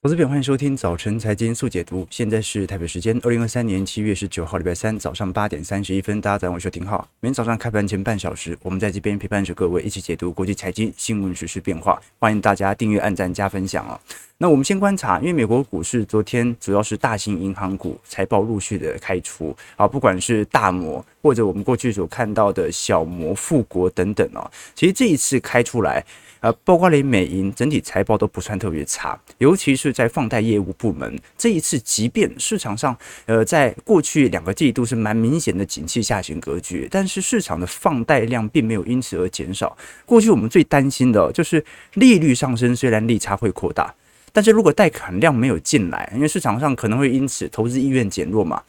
投资朋友，欢迎收听早晨财经速解读。现在是台北时间二零二三年七月十九号，礼拜三早上八点三十一分。大家早上好，我是廷浩。每天早上开盘前半小时，我们在这边陪伴着各位一起解读国际财经新闻、时事变化。欢迎大家订阅、按赞、加分享哦。那我们先观察，因为美国股市昨天主要是大型银行股财报陆续的开出啊，不管是大摩或者我们过去所看到的小摩、富国等等哦，其实这一次开出来。呃，包括连美银整体财报都不算特别差，尤其是在放贷业务部门，这一次即便市场上呃在过去两个季度是蛮明显的景气下行格局，但是市场的放贷量并没有因此而减少。过去我们最担心的就是利率上升，虽然利差会扩大，但是如果贷款量没有进来，因为市场上可能会因此投资意愿减弱嘛。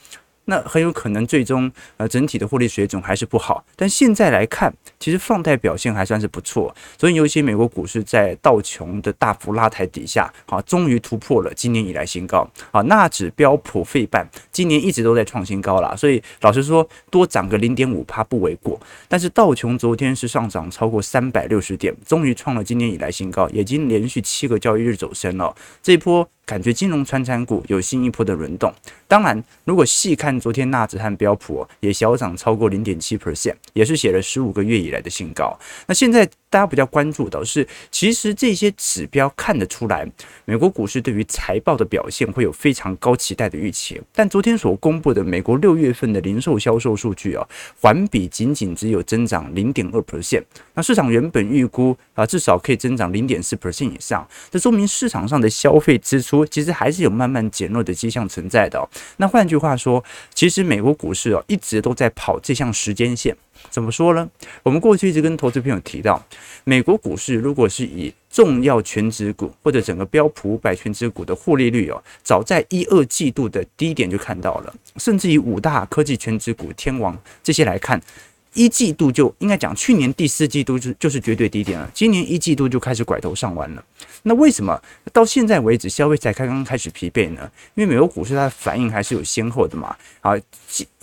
那很有可能最终呃整体的获利水准还是不好，但现在来看，其实放贷表现还算是不错，所以尤其美国股市在道琼的大幅拉抬底下，好，终于突破了今年以来新高。好，纳指标普费半今年一直都在创新高啦，所以老实说多涨个零点五趴不为过。但是道琼昨天是上涨超过三百六十点，终于创了今年以来新高，已经连续七个交易日走升了。这波。感觉金融穿产股有新一波的轮动。当然，如果细看昨天纳指和标普也小涨超过零点七 percent，也是写了十五个月以来的新高。那现在大家比较关注的是，其实这些指标看得出来，美国股市对于财报的表现会有非常高期待的预期。但昨天所公布的美国六月份的零售销售数据啊，环比仅仅只有增长零点二 percent。那市场原本预估啊，至少可以增长零点四 percent 以上，这说明市场上的消费支出。其实还是有慢慢减弱的迹象存在的。那换句话说，其实美国股市哦一直都在跑这项时间线。怎么说呢？我们过去一直跟投资朋友提到，美国股市如果是以重要权值股或者整个标普五百权值股的获利率哦，早在一二季度的低点就看到了，甚至以五大科技权值股天王这些来看。一季度就应该讲，去年第四季度就就是绝对低点了。今年一季度就开始拐头上弯了。那为什么到现在为止消费才刚刚开始疲惫呢？因为美国股市它的反应还是有先后的嘛。啊，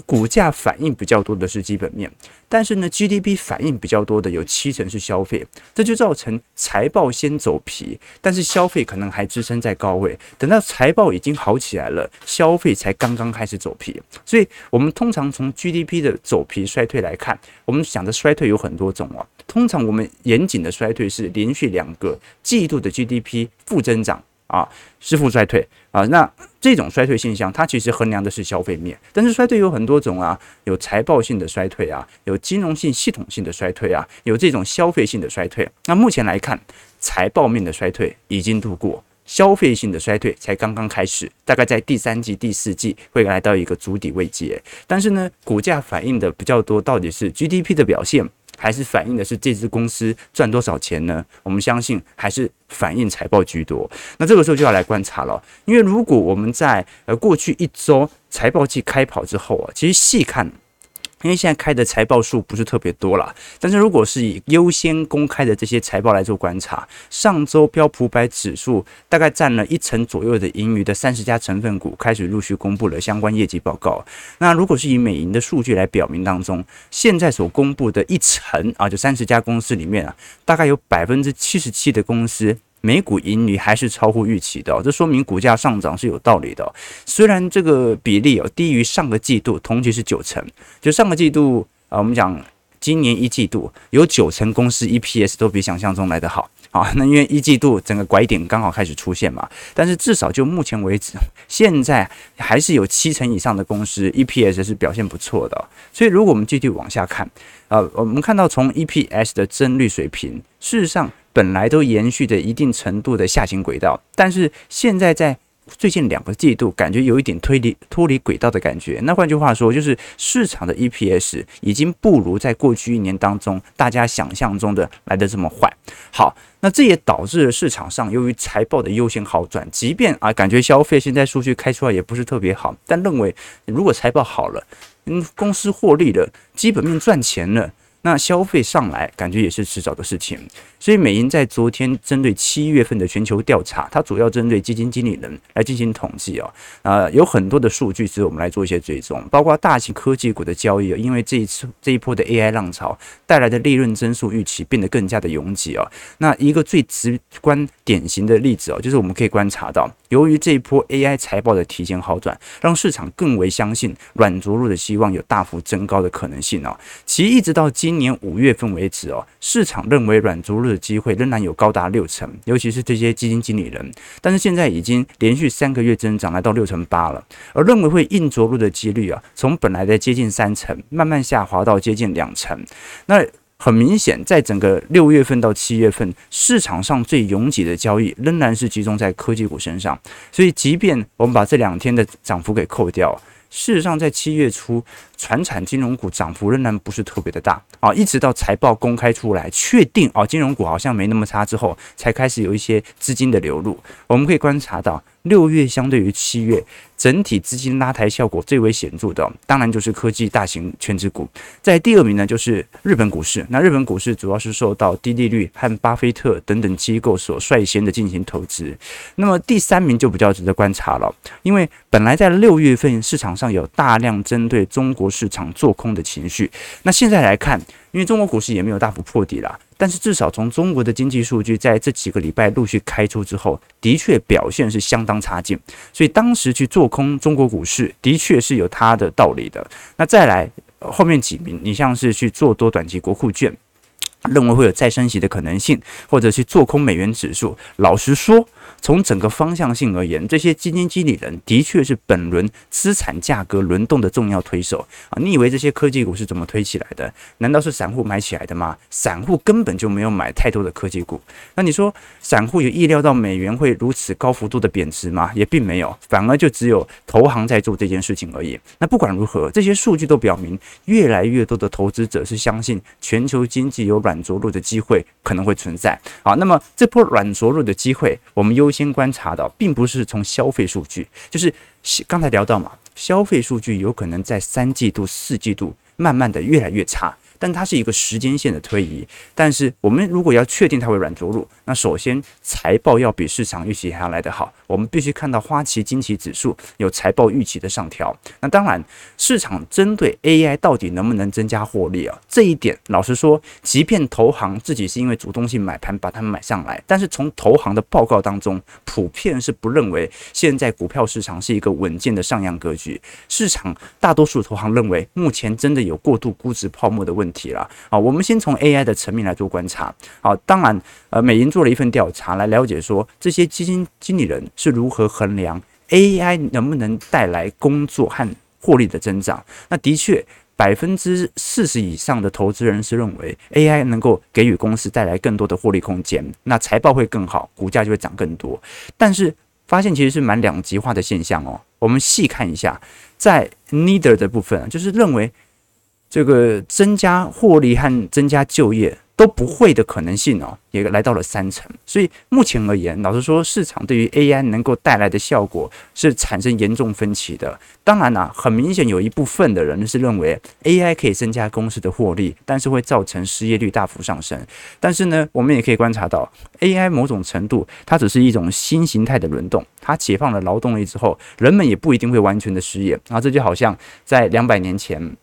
股价反应比较多的是基本面。但是呢，GDP 反应比较多的有七成是消费，这就造成财报先走皮，但是消费可能还支撑在高位。等到财报已经好起来了，消费才刚刚开始走皮。所以，我们通常从 GDP 的走皮衰退来看，我们想的衰退有很多种啊。通常我们严谨的衰退是连续两个季度的 GDP 负增长。啊，是负衰退啊，那这种衰退现象，它其实衡量的是消费面，但是衰退有很多种啊，有财报性的衰退啊，有金融性系统性的衰退啊，有这种消费性的衰退。那目前来看，财报面的衰退已经度过，消费性的衰退才刚刚开始，大概在第三季、第四季会来到一个足底位阶。但是呢，股价反映的比较多，到底是 GDP 的表现。还是反映的是这支公司赚多少钱呢？我们相信还是反映财报居多。那这个时候就要来观察了，因为如果我们在呃过去一周财报季开跑之后啊，其实细看。因为现在开的财报数不是特别多啦，但是如果是以优先公开的这些财报来做观察，上周标普百指数大概占了一成左右的盈余的三十家成分股开始陆续公布了相关业绩报告。那如果是以美银的数据来表明当中，现在所公布的一成啊，就三十家公司里面啊，大概有百分之七十七的公司。每股盈余还是超乎预期的，这说明股价上涨是有道理的。虽然这个比例哦低于上个季度，同期是九成，就上个季度啊，我们讲今年一季度有九成公司 EPS 都比想象中来得好啊。那因为一季度整个拐点刚好开始出现嘛，但是至少就目前为止，现在还是有七成以上的公司 EPS 是表现不错的。所以如果我们继续往下看啊，我们看到从 EPS 的增率水平，事实上。本来都延续着一定程度的下行轨道，但是现在在最近两个季度，感觉有一点推离脱离轨道的感觉。那换句话说，就是市场的 EPS 已经不如在过去一年当中大家想象中的来得这么坏。好，那这也导致了市场上由于财报的优先好转，即便啊感觉消费现在数据开出来也不是特别好，但认为如果财报好了，嗯，公司获利了，基本面赚钱了。那消费上来，感觉也是迟早的事情。所以美银在昨天针对七月份的全球调查，它主要针对基金经理人来进行统计啊，啊，有很多的数据值得我们来做一些追踪，包括大型科技股的交易啊，因为这一次这一波的 AI 浪潮带来的利润增速预期变得更加的拥挤啊。那一个最直观典型的例子哦，就是我们可以观察到，由于这一波 AI 财报的提前好转，让市场更为相信软着陆的希望有大幅增高的可能性哦。其实一直到今年五月份为止哦，市场认为软着陆的机会仍然有高达六成，尤其是这些基金经理人。但是现在已经连续三个月增长来到六成八了，而认为会硬着陆的几率啊，从本来的接近三成，慢慢下滑到接近两成。那很明显，在整个六月份到七月份，市场上最拥挤的交易仍然是集中在科技股身上。所以，即便我们把这两天的涨幅给扣掉，事实上在七月初，传产金融股涨幅仍然不是特别的大啊。一直到财报公开出来，确定啊金融股好像没那么差之后，才开始有一些资金的流入。我们可以观察到。六月相对于七月，整体资金拉抬效果最为显著的，当然就是科技大型权值股。在第二名呢，就是日本股市。那日本股市主要是受到低利率和巴菲特等等机构所率先的进行投资。那么第三名就比较值得观察了，因为本来在六月份市场上有大量针对中国市场做空的情绪，那现在来看。因为中国股市也没有大幅破底啦，但是至少从中国的经济数据在这几个礼拜陆续开出之后，的确表现是相当差劲，所以当时去做空中国股市的确是有它的道理的。那再来后面几名，你像是去做多短期国库券，认为会有再升息的可能性，或者去做空美元指数，老实说。从整个方向性而言，这些基金经理人的确是本轮资产价格轮动的重要推手啊！你以为这些科技股是怎么推起来的？难道是散户买起来的吗？散户根本就没有买太多的科技股。那你说散户有意料到美元会如此高幅度的贬值吗？也并没有，反而就只有投行在做这件事情而已。那不管如何，这些数据都表明，越来越多的投资者是相信全球经济有软着陆的机会可能会存在。啊，那么这波软着陆的机会，我们优先观察到，并不是从消费数据，就是刚才聊到嘛，消费数据有可能在三季度、四季度慢慢的越来越差。但它是一个时间线的推移，但是我们如果要确定它会软着陆，那首先财报要比市场预期还要来得好，我们必须看到花旗惊奇指数有财报预期的上调。那当然，市场针对 AI 到底能不能增加获利啊？这一点老实说，即便投行自己是因为主动性买盘把它们买上来，但是从投行的报告当中，普遍是不认为现在股票市场是一个稳健的上扬格局。市场大多数投行认为，目前真的有过度估值泡沫的问。问题了啊！我们先从 AI 的层面来做观察。好，当然，呃，美银做了一份调查来了解说，这些基金经理人是如何衡量 AI 能不能带来工作和获利的增长。那的确，百分之四十以上的投资人是认为 AI 能够给予公司带来更多的获利空间，那财报会更好，股价就会涨更多。但是发现其实是蛮两极化的现象哦。我们细看一下，在 Neither 的部分，就是认为。这个增加获利和增加就业都不会的可能性哦，也来到了三成。所以目前而言，老实说，市场对于 AI 能够带来的效果是产生严重分歧的。当然啦，很明显有一部分的人是认为 AI 可以增加公司的获利，但是会造成失业率大幅上升。但是呢，我们也可以观察到，AI 某种程度它只是一种新形态的轮动，它解放了劳动力之后，人们也不一定会完全的失业。然后这就好像在两百年前。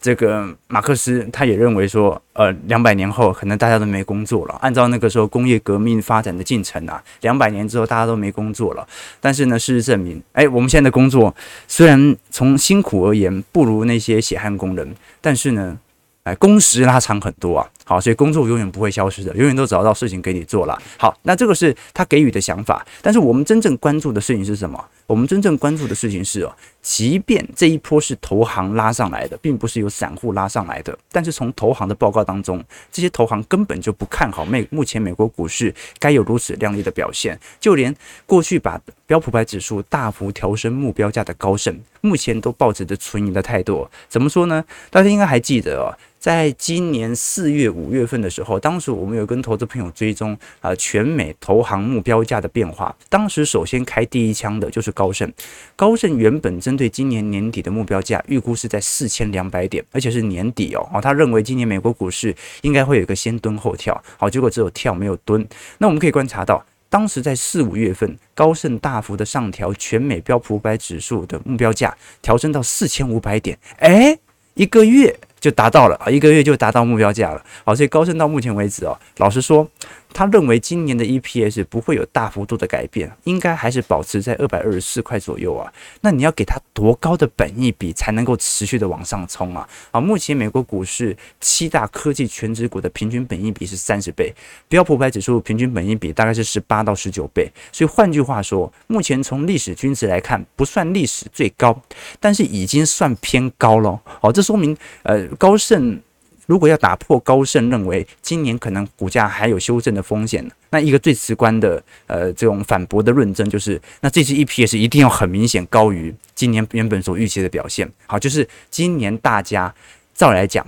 这个马克思他也认为说，呃，两百年后可能大家都没工作了。按照那个时候工业革命发展的进程啊，两百年之后大家都没工作了。但是呢，事实证明，哎，我们现在的工作虽然从辛苦而言不如那些血汗工人，但是呢，哎，工时拉长很多啊。好，所以工作永远不会消失的，永远都找到事情给你做了。好，那这个是他给予的想法，但是我们真正关注的事情是什么？我们真正关注的事情是哦，即便这一波是投行拉上来的，并不是由散户拉上来的，但是从投行的报告当中，这些投行根本就不看好美目前美国股市该有如此亮丽的表现，就连过去把标普百指数大幅调升目标价的高盛，目前都抱着着存疑的态度。怎么说呢？大家应该还记得哦。在今年四月、五月份的时候，当时我们有跟投资朋友追踪啊、全美投行目标价的变化。当时首先开第一枪的就是高盛，高盛原本针对今年年底的目标价预估是在四千两百点，而且是年底哦。他认为今年美国股市应该会有一个先蹲后跳，好，结果只有跳没有蹲。那我们可以观察到，当时在四五月份，高盛大幅的上调全美标普五百指数的目标价，调升到四千五百点，诶，一个月。就达到了啊，一个月就达到目标价了。好，所以高盛到目前为止哦，老实说。他认为今年的 EPS 不会有大幅度的改变，应该还是保持在二百二十四块左右啊。那你要给他多高的本益比才能够持续的往上冲啊？啊，目前美国股市七大科技全指股的平均本益比是三十倍，标普百指数平均本益比大概是十八到十九倍。所以换句话说，目前从历史均值来看，不算历史最高，但是已经算偏高了。好，这说明呃高盛。如果要打破高盛认为今年可能股价还有修正的风险，那一个最直观的呃这种反驳的论证就是，那这次 EPS 一定要很明显高于今年原本所预期的表现。好，就是今年大家照来讲，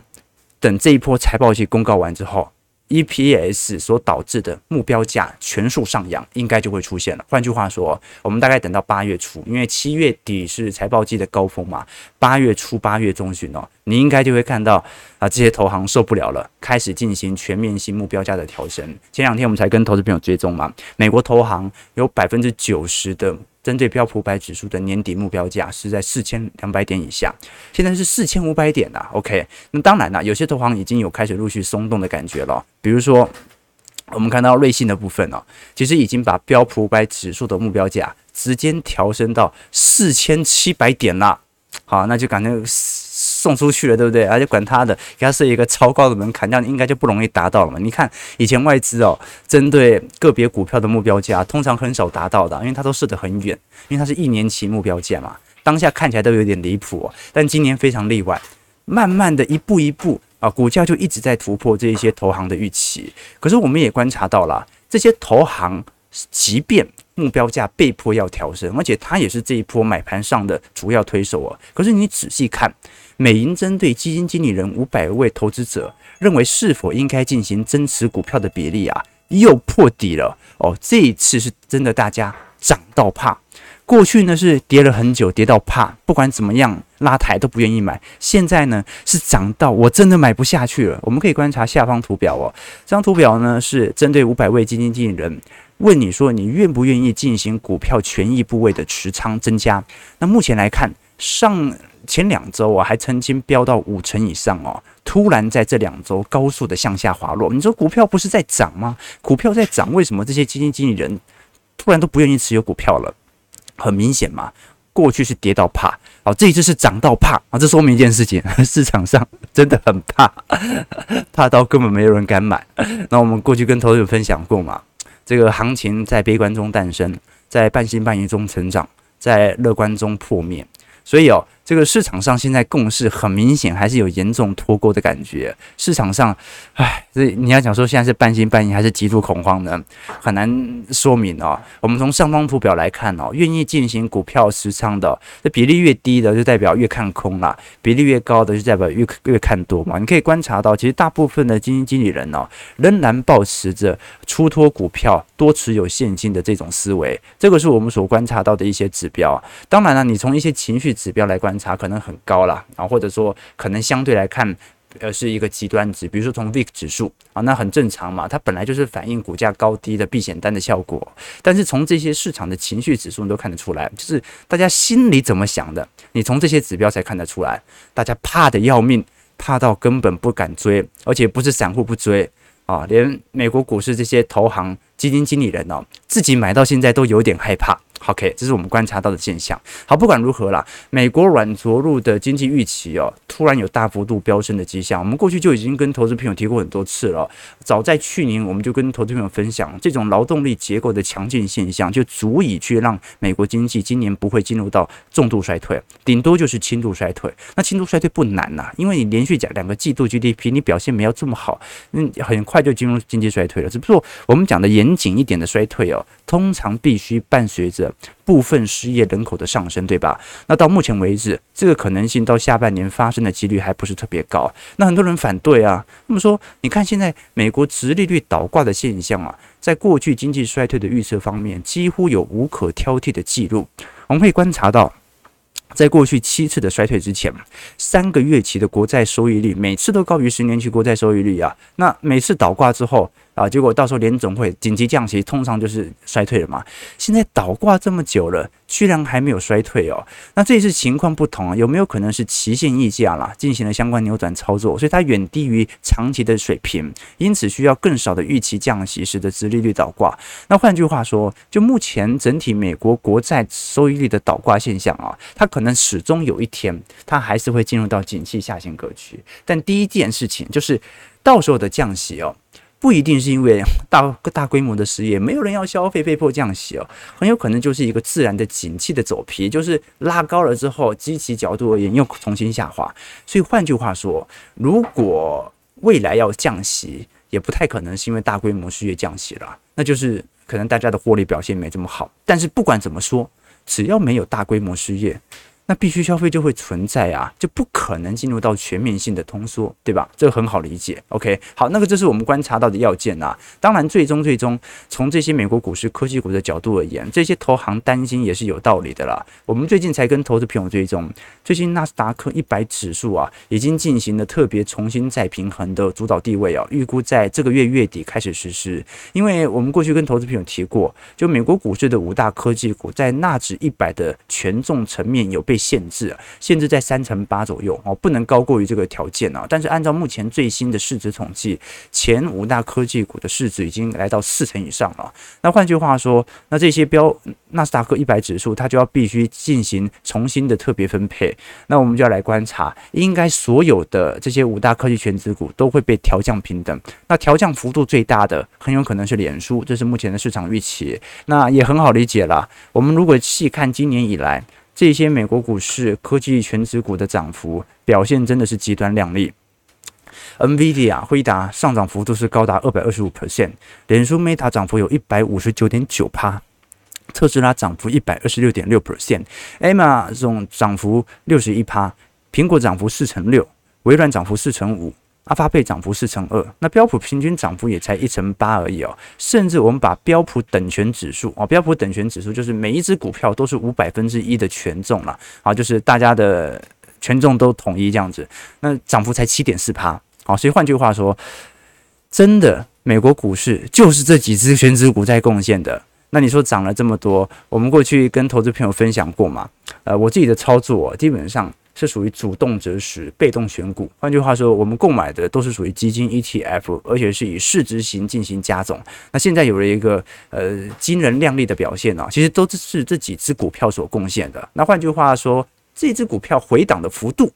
等这一波财报季公告完之后。EPS 所导致的目标价全数上扬，应该就会出现了。换句话说，我们大概等到八月初，因为七月底是财报季的高峰嘛，八月初、八月中旬哦，你应该就会看到啊，这些投行受不了了，开始进行全面性目标价的调升。前两天我们才跟投资朋友追踪嘛，美国投行有百分之九十的。针对标普百指数的年底目标价是在四千两百点以下，现在是四千五百点啦。OK，那当然啦，有些投行已经有开始陆续松动的感觉了。比如说，我们看到瑞信的部分哦，其实已经把标普五百指数的目标价直接调升到四千七百点了。好，那就感觉。送出去了，对不对？而且管他的，给他设一个超高的门槛，这样应该就不容易达到了嘛。你看以前外资哦，针对个别股票的目标价，通常很少达到的，因为它都设得很远，因为它是一年期目标价嘛。当下看起来都有点离谱，但今年非常例外，慢慢的一步一步啊，股价就一直在突破这一些投行的预期。可是我们也观察到了，这些投行即便目标价被迫要调升，而且它也是这一波买盘上的主要推手哦。可是你仔细看。美银针对基金经理人五百位投资者认为是否应该进行增持股票的比例啊，又破底了哦。这一次是真的，大家涨到怕。过去呢是跌了很久，跌到怕，不管怎么样拉抬都不愿意买。现在呢是涨到我真的买不下去了。我们可以观察下方图表哦，这张图表呢是针对五百位基金经理人问你说，你愿不愿意进行股票权益部位的持仓增加？那目前来看上。前两周啊，还曾经飙到五成以上哦，突然在这两周高速的向下滑落。你说股票不是在涨吗？股票在涨，为什么这些基金经理人突然都不愿意持有股票了？很明显嘛，过去是跌到怕，哦，这一次是涨到怕啊，这说明一件事情，市场上真的很怕，怕到根本没有人敢买。那我们过去跟投资者分享过嘛，这个行情在悲观中诞生，在半信半疑中成长，在乐观中破灭，所以哦。这个市场上现在共识很明显，还是有严重脱钩的感觉。市场上，唉，这你要讲说现在是半信半疑还是极度恐慌呢？很难说明哦。我们从上方图表来看哦，愿意进行股票持仓的，这比例越低的就代表越看空啦，比例越高的就代表越越看多嘛。你可以观察到，其实大部分的基金经理人哦，仍然保持着出脱股票、多持有现金的这种思维，这个是我们所观察到的一些指标。当然了，你从一些情绪指标来观。差可能很高了啊，或者说可能相对来看，呃，是一个极端值。比如说从 VIX 指数啊，那很正常嘛，它本来就是反映股价高低的避险单的效果。但是从这些市场的情绪指数，你都看得出来，就是大家心里怎么想的，你从这些指标才看得出来。大家怕得要命，怕到根本不敢追，而且不是散户不追啊，连美国股市这些投行基金经理人哦，自己买到现在都有点害怕。OK，这是我们观察到的现象。好，不管如何啦，美国软着陆的经济预期哦，突然有大幅度飙升的迹象。我们过去就已经跟投资朋友提过很多次了。早在去年，我们就跟投资朋友分享，这种劳动力结构的强劲现象，就足以去让美国经济今年不会进入到重度衰退，顶多就是轻度衰退。那轻度衰退不难呐，因为你连续讲两个季度 GDP，你表现没有这么好，嗯，很快就进入经济衰退了。只不过我们讲的严谨一点的衰退哦，通常必须伴随着。部分失业人口的上升，对吧？那到目前为止，这个可能性到下半年发生的几率还不是特别高。那很多人反对啊，那么说，你看现在美国直利率倒挂的现象啊，在过去经济衰退的预测方面，几乎有无可挑剔的记录。我们可以观察到。在过去七次的衰退之前，三个月期的国债收益率每次都高于十年期国债收益率啊。那每次倒挂之后。啊，结果到时候联总会紧急降息，通常就是衰退了嘛。现在倒挂这么久了，居然还没有衰退哦。那这一次情况不同啊，有没有可能是期限溢价啦，进行了相关扭转操作，所以它远低于长期的水平，因此需要更少的预期降息，使得殖利率倒挂。那换句话说，就目前整体美国国债收益率的倒挂现象啊，它可能始终有一天，它还是会进入到景气下行格局。但第一件事情就是，到时候的降息哦。不一定是因为 大大规模的失业，没有人要消费，被迫降息哦，很有可能就是一个自然的景气的走皮，就是拉高了之后，基期角度而言又重新下滑。所以换句话说，如果未来要降息，也不太可能是因为大规模失业降息了，那就是可能大家的获利表现没这么好。但是不管怎么说，只要没有大规模失业。那必须消费就会存在啊，就不可能进入到全面性的通缩，对吧？这个很好理解。OK，好，那个这是我们观察到的要件啊。当然，最终最终从这些美国股市科技股的角度而言，这些投行担心也是有道理的啦。我们最近才跟投资朋友追踪，最近纳斯达克一百指数啊，已经进行了特别重新再平衡的主导地位啊，预估在这个月月底开始实施。因为我们过去跟投资朋友提过，就美国股市的五大科技股在纳指一百的权重层面有被限制，限制在三成八左右哦，不能高过于这个条件啊。但是按照目前最新的市值统计，前五大科技股的市值已经来到四成以上了。那换句话说，那这些标纳斯达克一百指数，它就要必须进行重新的特别分配。那我们就要来观察，应该所有的这些五大科技权值股都会被调降平等。那调降幅度最大的，很有可能是脸书，这是目前的市场预期。那也很好理解了。我们如果细看今年以来，这些美国股市科技全值股的涨幅表现真的是极端亮丽。NVIDIA 辉达上涨幅度是高达二百二十五 percent，脸书 Meta 涨幅有一百五十九点九趴，特斯拉涨幅一百二十六点六 percent，Amazon 涨幅六十一趴，苹果涨幅四成六，微软涨幅四成五。阿发贝涨幅四成二，那标普平均涨幅也才一成八而已哦。甚至我们把标普等权指数哦，标普等权指数就是每一只股票都是五百分之一的权重了啊，就是大家的权重都统一这样子，那涨幅才七点四趴。好，所以换句话说，真的美国股市就是这几只权值股在贡献的。那你说涨了这么多，我们过去跟投资朋友分享过嘛？呃，我自己的操作基本上。是属于主动择时、被动选股。换句话说，我们购买的都是属于基金 ETF，而且是以市值型进行加总。那现在有了一个呃惊人亮丽的表现啊，其实都是这几只股票所贡献的。那换句话说，这只股票回档的幅度，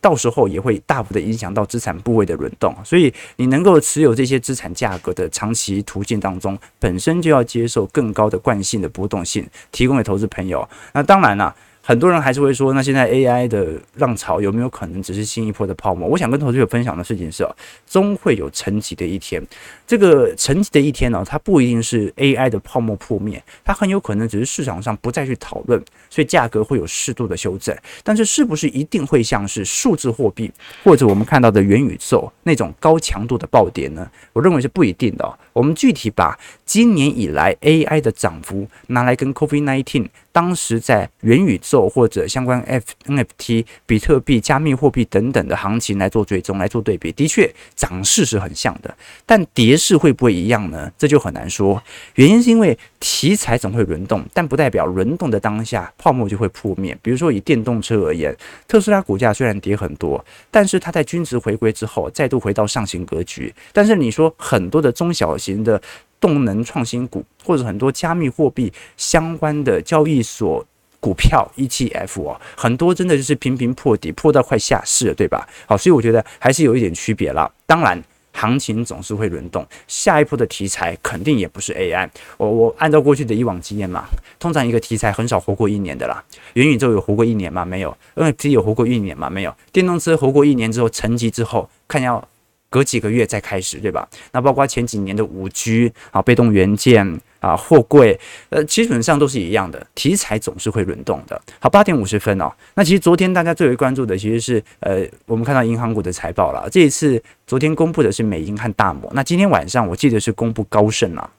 到时候也会大幅的影响到资产部位的轮动。所以，你能够持有这些资产价格的长期途径当中，本身就要接受更高的惯性的波动性，提供给投资朋友。那当然了。很多人还是会说，那现在 AI 的浪潮有没有可能只是新一波的泡沫？我想跟投资者分享的事情是，终会有沉寂的一天。这个沉寂的一天呢，它不一定是 AI 的泡沫破灭，它很有可能只是市场上不再去讨论，所以价格会有适度的修正。但是，是不是一定会像是数字货币或者我们看到的元宇宙那种高强度的暴跌呢？我认为是不一定的。我们具体把今年以来 AI 的涨幅拿来跟 COVID-19 当时在元宇宙或者相关 F NFT、比特币、加密货币等等的行情来做追踪、来做对比，的确涨势是很像的，但跌势会不会一样呢？这就很难说。原因是因为题材总会轮动，但不代表轮动的当下泡沫就会破灭。比如说以电动车而言，特斯拉股价虽然跌很多，但是它在均值回归之后再度回到上行格局。但是你说很多的中小型的动能创新股，或者很多加密货币相关的交易所股票 ETF 哦，很多真的就是频频破底，破到快下市了，对吧？好，所以我觉得还是有一点区别啦。当然，行情总是会轮动，下一波的题材肯定也不是 AI。我我按照过去的以往经验嘛，通常一个题材很少活过一年的啦。元宇宙有活过一年吗？没有。NFT 有活过一年吗？没有。电动车活过一年之后沉寂之后，看要。隔几个月再开始，对吧？那包括前几年的五 G 啊，被动元件啊，货柜，呃，基本上都是一样的，题材总是会轮动的。好，八点五十分哦。那其实昨天大家最为关注的其实是呃，我们看到银行股的财报了。这一次昨天公布的是美银和大摩，那今天晚上我记得是公布高盛了。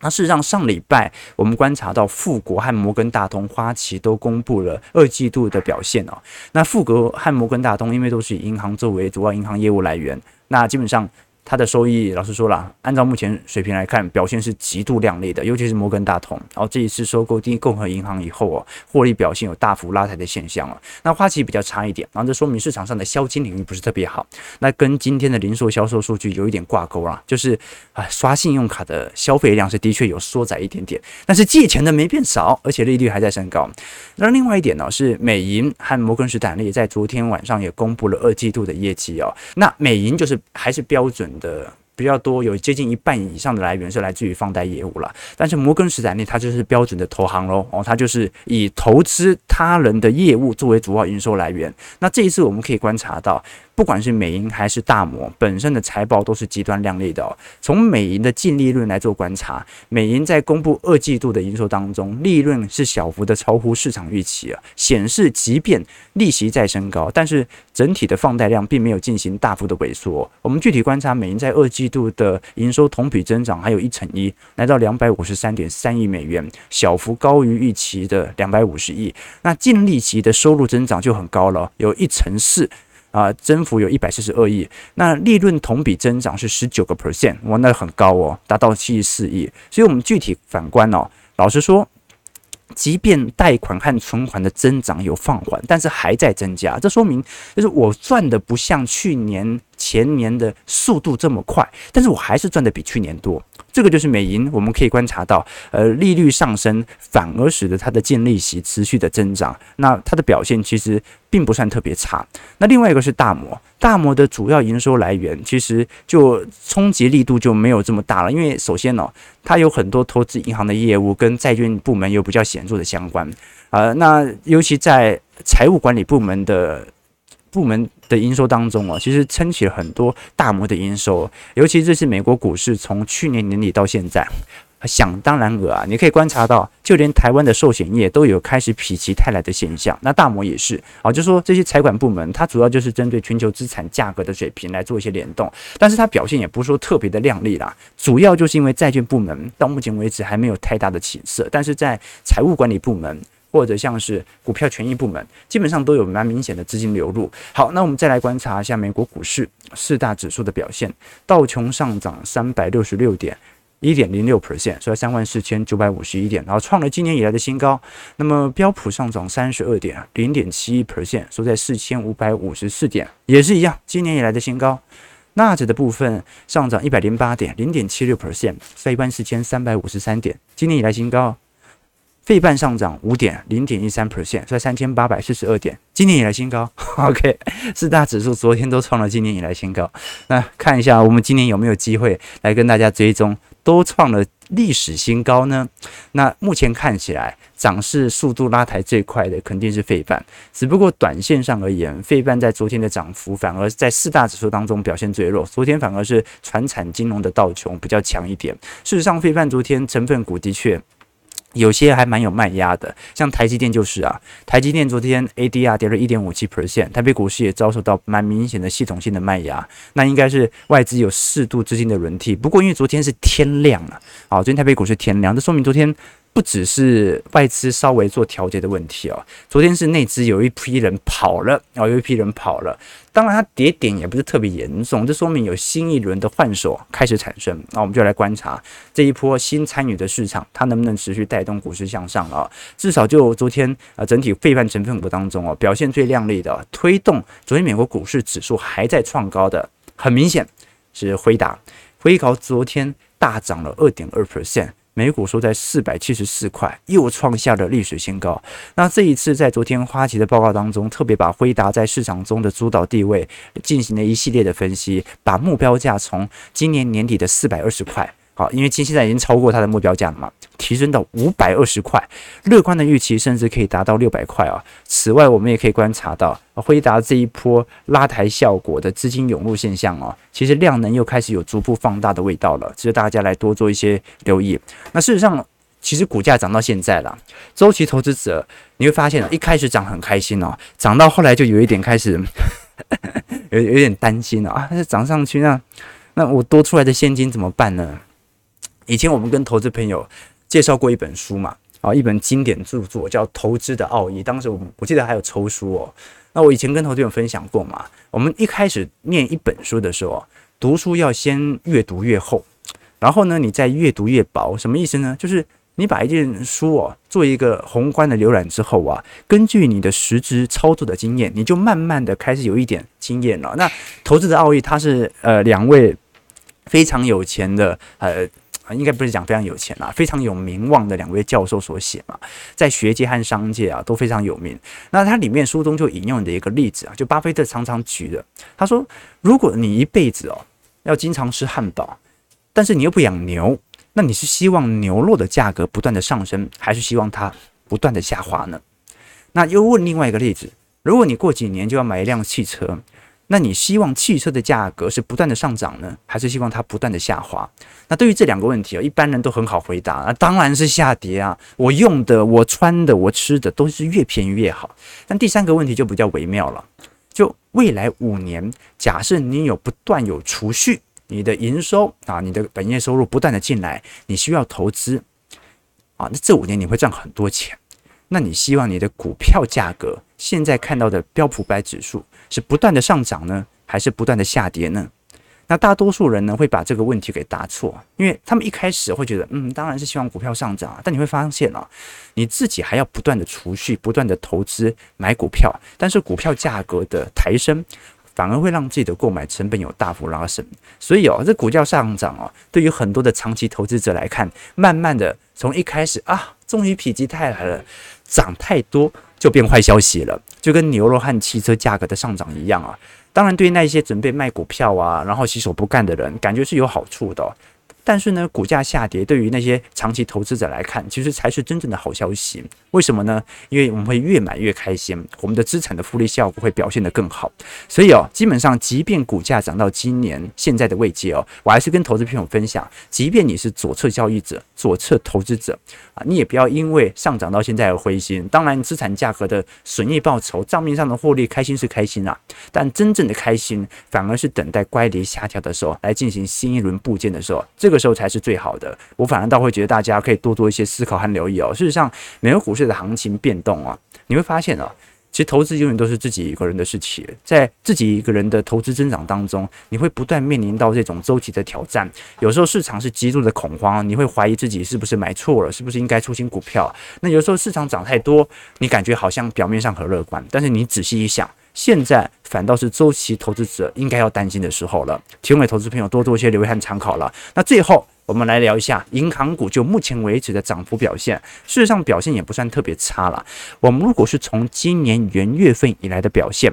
那事实上，上礼拜我们观察到富国和摩根大通、花旗都公布了二季度的表现哦。那富国和摩根大通因为都是以银行作为主要银行业务来源，那基本上。它的收益，老实说了，按照目前水平来看，表现是极度亮丽的，尤其是摩根大通。然后这一次收购第一共和银行以后哦，获利表现有大幅拉抬的现象了。那花旗比较差一点，然后这说明市场上的消金领域不是特别好。那跟今天的零售销售数据有一点挂钩啦，就是啊，刷信用卡的消费量是的确有缩窄一点点，但是借钱的没变少，而且利率还在升高。那另外一点呢，是美银和摩根士丹利在昨天晚上也公布了二季度的业绩哦。那美银就是还是标准的比较多，有接近一半以上的来源是来自于放贷业务了。但是摩根士坦利它就是标准的投行喽，哦，它就是以投资他人的业务作为主要营收来源。那这一次我们可以观察到。不管是美银还是大摩，本身的财报都是极端亮丽的哦。从美银的净利润来做观察，美银在公布二季度的营收当中，利润是小幅的超乎市场预期啊，显示即便利息在升高，但是整体的放贷量并没有进行大幅的萎缩。我们具体观察，美银在二季度的营收同比增长还有一成一，来到两百五十三点三亿美元，小幅高于预期的两百五十亿。那净利息的收入增长就很高了，有一成四。啊，增幅有一百四十二亿，那利润同比增长是十九个 percent，哇，那很高哦，达到七十四亿。所以，我们具体反观哦，老实说，即便贷款和存款的增长有放缓，但是还在增加，这说明就是我赚的不像去年前年的速度这么快，但是我还是赚的比去年多。这个就是美银，我们可以观察到，呃，利率上升反而使得它的净利息持续的增长，那它的表现其实并不算特别差。那另外一个是大摩，大摩的主要营收来源其实就冲击力度就没有这么大了，因为首先呢、它有很多投资银行的业务跟债券部门有比较显著的相关，呃，那尤其在财务管理部门的。部门的营收当中啊，其实撑起了很多大摩的营收，尤其这是美国股市从去年年底到现在，想当然尔啊，你可以观察到，就连台湾的寿险业都有开始否极泰来的现象，那大摩也是啊，就说这些财管部门，它主要就是针对全球资产价格的水平来做一些联动，但是它表现也不是说特别的亮丽啦，主要就是因为债券部门到目前为止还没有太大的起色，但是在财务管理部门。或者像是股票权益部门，基本上都有蛮明显的资金流入。好，那我们再来观察一下美国股市四大指数的表现。道琼上涨三百六十六点，一点零六 percent，收在三万四千九百五十一点，然后创了今年以来的新高。那么标普上涨三十二点，零点七一 percent，收在四千五百五十四点，也是一样，今年以来的新高。纳指的部分上涨一百零八点，零点七六 percent，在一万四千三百五十三点，今年以来新高。费半上涨五点零点一三 percent，在三千八百四十二点，今年以来新高。OK，四大指数昨天都创了今年以来新高。那看一下我们今年有没有机会来跟大家追踪，都创了历史新高呢？那目前看起来涨势速度拉抬最快的肯定是费半，只不过短线上而言，费半在昨天的涨幅反而在四大指数当中表现最弱。昨天反而是传产金融的道琼比较强一点。事实上，费半昨天成分股的确。有些还蛮有卖压的，像台积电就是啊，台积电昨天 ADR 跌了一点五七 percent，台北股市也遭受到蛮明显的系统性的卖压，那应该是外资有适度资金的轮替。不过因为昨天是天量了，啊，昨天台北股市天量，这说明昨天。不只是外资稍微做调节的问题哦，昨天是内资有一批人跑了，哦，有一批人跑了。当然，它跌点也不是特别严重，这说明有新一轮的换手开始产生。那我们就来观察这一波新参与的市场，它能不能持续带动股市向上啊？至少就昨天啊，整体费半成分股当中哦，表现最亮丽的，推动昨天美国股市指数还在创高的，很明显是辉达，辉高昨天大涨了二点二 percent。美股收在四百七十四块，又创下了历史新高。那这一次在昨天花旗的报告当中，特别把辉达在市场中的主导地位进行了一系列的分析，把目标价从今年年底的四百二十块好，因为今现在已经超过它的目标价了嘛，提升到五百二十块，乐观的预期甚至可以达到六百块啊。此外，我们也可以观察到，辉达这一波拉抬效果的资金涌入现象啊，其实量能又开始有逐步放大的味道了，值得大家来多做一些留意。那事实上，其实股价涨到现在了，周期投资者你会发现，一开始涨很开心哦，涨到后来就有一点开始。有有点担心了啊！它涨上去，那那我多出来的现金怎么办呢？以前我们跟投资朋友介绍过一本书嘛，啊，一本经典著作叫《投资的奥义》。当时我我记得还有抽书哦。那我以前跟投资朋友分享过嘛，我们一开始念一本书的时候，读书要先越读越厚，然后呢，你再越读越薄。什么意思呢？就是。你把一件书哦做一个宏观的浏览之后啊，根据你的实质操作的经验，你就慢慢的开始有一点经验了。那投资的奥义，它是呃两位非常有钱的呃，啊应该不是讲非常有钱啊，非常有名望的两位教授所写嘛，在学界和商界啊都非常有名。那它里面书中就引用的一个例子啊，就巴菲特常常举的，他说，如果你一辈子哦要经常吃汉堡，但是你又不养牛。那你是希望牛肉的价格不断的上升，还是希望它不断的下滑呢？那又问另外一个例子：如果你过几年就要买一辆汽车，那你希望汽车的价格是不断的上涨呢，还是希望它不断的下滑？那对于这两个问题啊，一般人都很好回答啊，当然是下跌啊！我用的、我穿的、我吃的都是越便宜越好。但第三个问题就比较微妙了，就未来五年，假设你有不断有储蓄。你的营收啊，你的本业收入不断的进来，你需要投资啊，那这五年你会赚很多钱。那你希望你的股票价格现在看到的标普百指数是不断的上涨呢，还是不断的下跌呢？那大多数人呢会把这个问题给答错，因为他们一开始会觉得，嗯，当然是希望股票上涨啊。但你会发现啊，你自己还要不断的储蓄，不断的投资买股票，但是股票价格的抬升。反而会让自己的购买成本有大幅拉升，所以哦，这股价上涨哦，对于很多的长期投资者来看，慢慢的从一开始啊，终于否极泰来了，涨太多就变坏消息了，就跟牛肉和汽车价格的上涨一样啊。当然，对于那些准备卖股票啊，然后洗手不干的人，感觉是有好处的。但是呢，股价下跌对于那些长期投资者来看，其实才是真正的好消息。为什么呢？因为我们会越买越开心，我们的资产的复利效果会表现得更好。所以哦，基本上，即便股价涨到今年现在的位阶哦，我还是跟投资朋友分享，即便你是左侧交易者、左侧投资者啊，你也不要因为上涨到现在而灰心。当然，资产价格的损益报酬、账面上的获利，开心是开心啊，但真正的开心，反而是等待乖离下调的时候来进行新一轮部件的时候，这个。时候才是最好的。我反而倒会觉得大家可以多做一些思考和留意哦。事实上，美国股市的行情变动啊，你会发现啊，其实投资永远都是自己一个人的事情。在自己一个人的投资增长当中，你会不断面临到这种周期的挑战。有时候市场是极度的恐慌，你会怀疑自己是不是买错了，是不是应该出新股票。那有时候市场涨太多，你感觉好像表面上很乐观，但是你仔细一想。现在反倒是周期投资者应该要担心的时候了，提供给投资朋友多做一些留意和参考了。那最后我们来聊一下银行股，就目前为止的涨幅表现，事实上表现也不算特别差了。我们如果是从今年元月份以来的表现，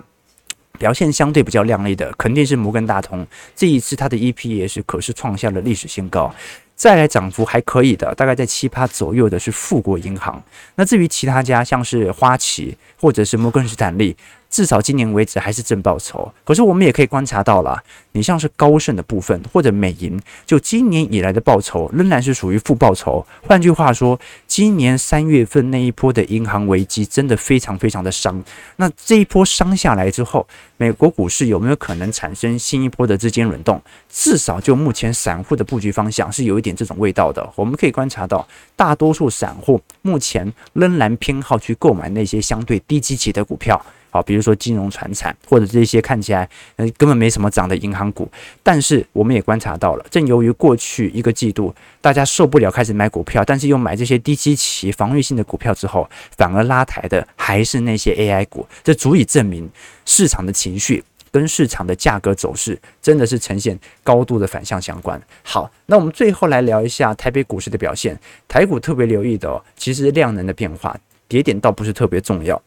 表现相对比较亮丽的，肯定是摩根大通。这一次它的 EPS 可是创下了历史新高。再来涨幅还可以的，大概在七趴左右的是富国银行。那至于其他家，像是花旗或者是摩根士丹利。至少今年为止还是正报酬，可是我们也可以观察到了，你像是高盛的部分或者美银，就今年以来的报酬仍然是属于负报酬。换句话说，今年三月份那一波的银行危机真的非常非常的伤。那这一波伤下来之后，美国股市有没有可能产生新一波的资金轮动？至少就目前散户的布局方向是有一点这种味道的。我们可以观察到，大多数散户目前仍然偏好去购买那些相对低基期的股票。好，比如说金融、传产，或者这些看起来嗯根本没什么涨的银行股，但是我们也观察到了，正由于过去一个季度大家受不了开始买股票，但是又买这些低基期防御性的股票之后，反而拉抬的还是那些 AI 股，这足以证明市场的情绪跟市场的价格走势真的是呈现高度的反向相关。好，那我们最后来聊一下台北股市的表现，台股特别留意的，其实量能的变化，跌点倒不是特别重要。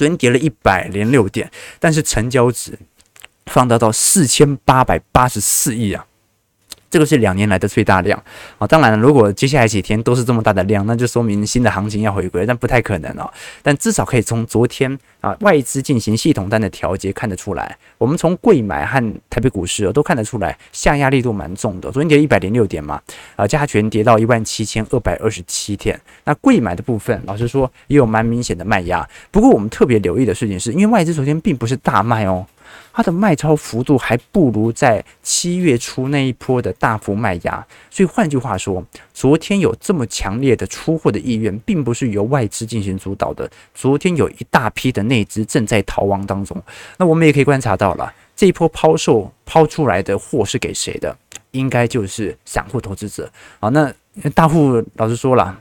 昨天跌了一百零六点，但是成交值放大到四千八百八十四亿啊！这个是两年来的最大量啊！当然，如果接下来几天都是这么大的量，那就说明新的行情要回归，但不太可能哦。但至少可以从昨天啊外资进行系统单的调节看得出来，我们从柜买和台北股市都看得出来下压力度蛮重的。昨天跌一百零六点嘛，啊加权跌到一万七千二百二十七点。那柜买的部分，老实说也有蛮明显的卖压。不过我们特别留意的事情是，因为外资昨天并不是大卖哦。它的卖超幅度还不如在七月初那一波的大幅卖压，所以换句话说，昨天有这么强烈的出货的意愿，并不是由外资进行主导的。昨天有一大批的内资正在逃亡当中。那我们也可以观察到了，这一波抛售抛出来的货是给谁的？应该就是散户投资者。好，那大户老实说了。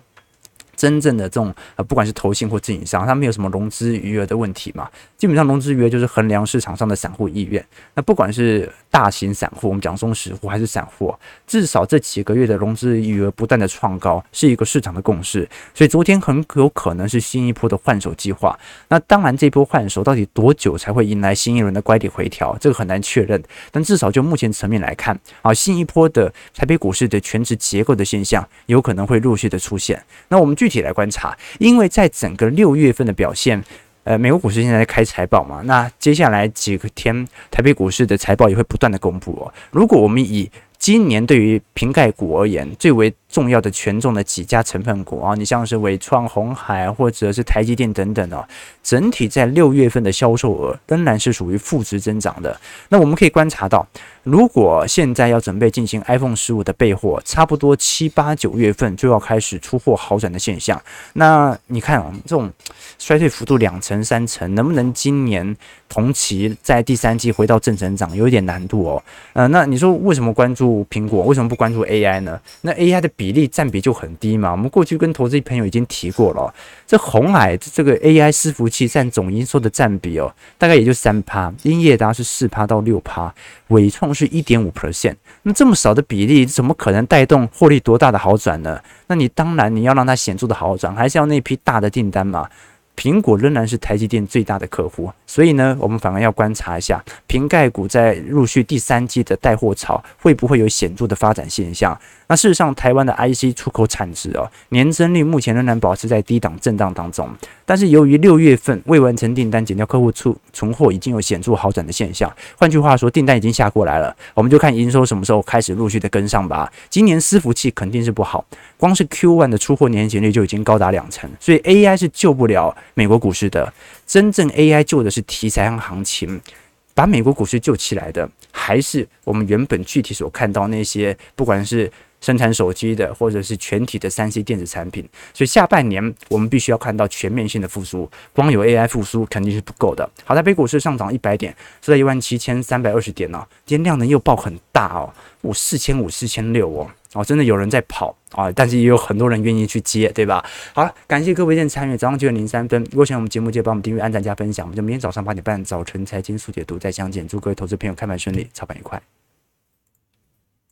真正的这种呃，不管是投信或自营商，他没有什么融资余额的问题嘛？基本上融资余额就是衡量市场上的散户意愿。那不管是大型散户，我们讲中实户还是散户，至少这几个月的融资余额不断的创高，是一个市场的共识。所以昨天很有可能是新一波的换手计划。那当然，这波换手到底多久才会迎来新一轮的乖离回调，这个很难确认。但至少就目前层面来看，啊，新一波的台北股市的权值结构的现象，有可能会陆续的出现。那我们具具体来观察，因为在整个六月份的表现，呃，美国股市现在开财报嘛，那接下来几天，台北股市的财报也会不断的公布哦。如果我们以今年对于瓶盖股而言，最为重要的权重的几家成分股啊，你像是伟创、鸿海或者是台积电等等哦，整体在六月份的销售额仍然是属于负值增长的。那我们可以观察到。如果现在要准备进行 iPhone 十五的备货，差不多七八九月份就要开始出货好转的现象。那你看啊，这种衰退幅度两成三成，能不能今年同期在第三季回到正成长，有一点难度哦。呃，那你说为什么关注苹果？为什么不关注 AI 呢？那 AI 的比例占比就很低嘛。我们过去跟投资朋友已经提过了，这红海这个 AI 伺服器占总营收的占比哦，大概也就三趴，英业达是四趴到六趴，伟创。是一点五 percent，那这么少的比例，怎么可能带动获利多大的好转呢？那你当然你要让它显著的好转，还是要那批大的订单嘛。苹果仍然是台积电最大的客户，所以呢，我们反而要观察一下瓶盖股在陆续第三季的带货潮会不会有显著的发展现象。那事实上，台湾的 IC 出口产值哦，年增率目前仍然保持在低档震荡当中。但是由于六月份未完成订单减掉客户出存货，已经有显著好转的现象。换句话说，订单已经下过来了，我们就看营收什么时候开始陆续的跟上吧。今年伺服器肯定是不好，光是 Q1 的出货年减率就已经高达两成，所以 AI 是救不了美国股市的。真正 AI 救的是题材和行情。把美国股市救起来的，还是我们原本具体所看到那些，不管是生产手机的，或者是全体的三 C 电子产品。所以下半年我们必须要看到全面性的复苏，光有 AI 复苏肯定是不够的。好，在美股市上涨一百点，收在一万七千三百二十点呢、哦，今天量能又爆很大哦，五四千五、四千六哦。哦，真的有人在跑啊，但是也有很多人愿意去接，对吧？好了，感谢各位的参与。早上九点零三分，如果喜欢我们节目，记得帮我们订阅、按赞、加分享。我们就明天早上八点半早晨财经速解读再相见。祝各位投资朋友开盘顺利，操盘愉快。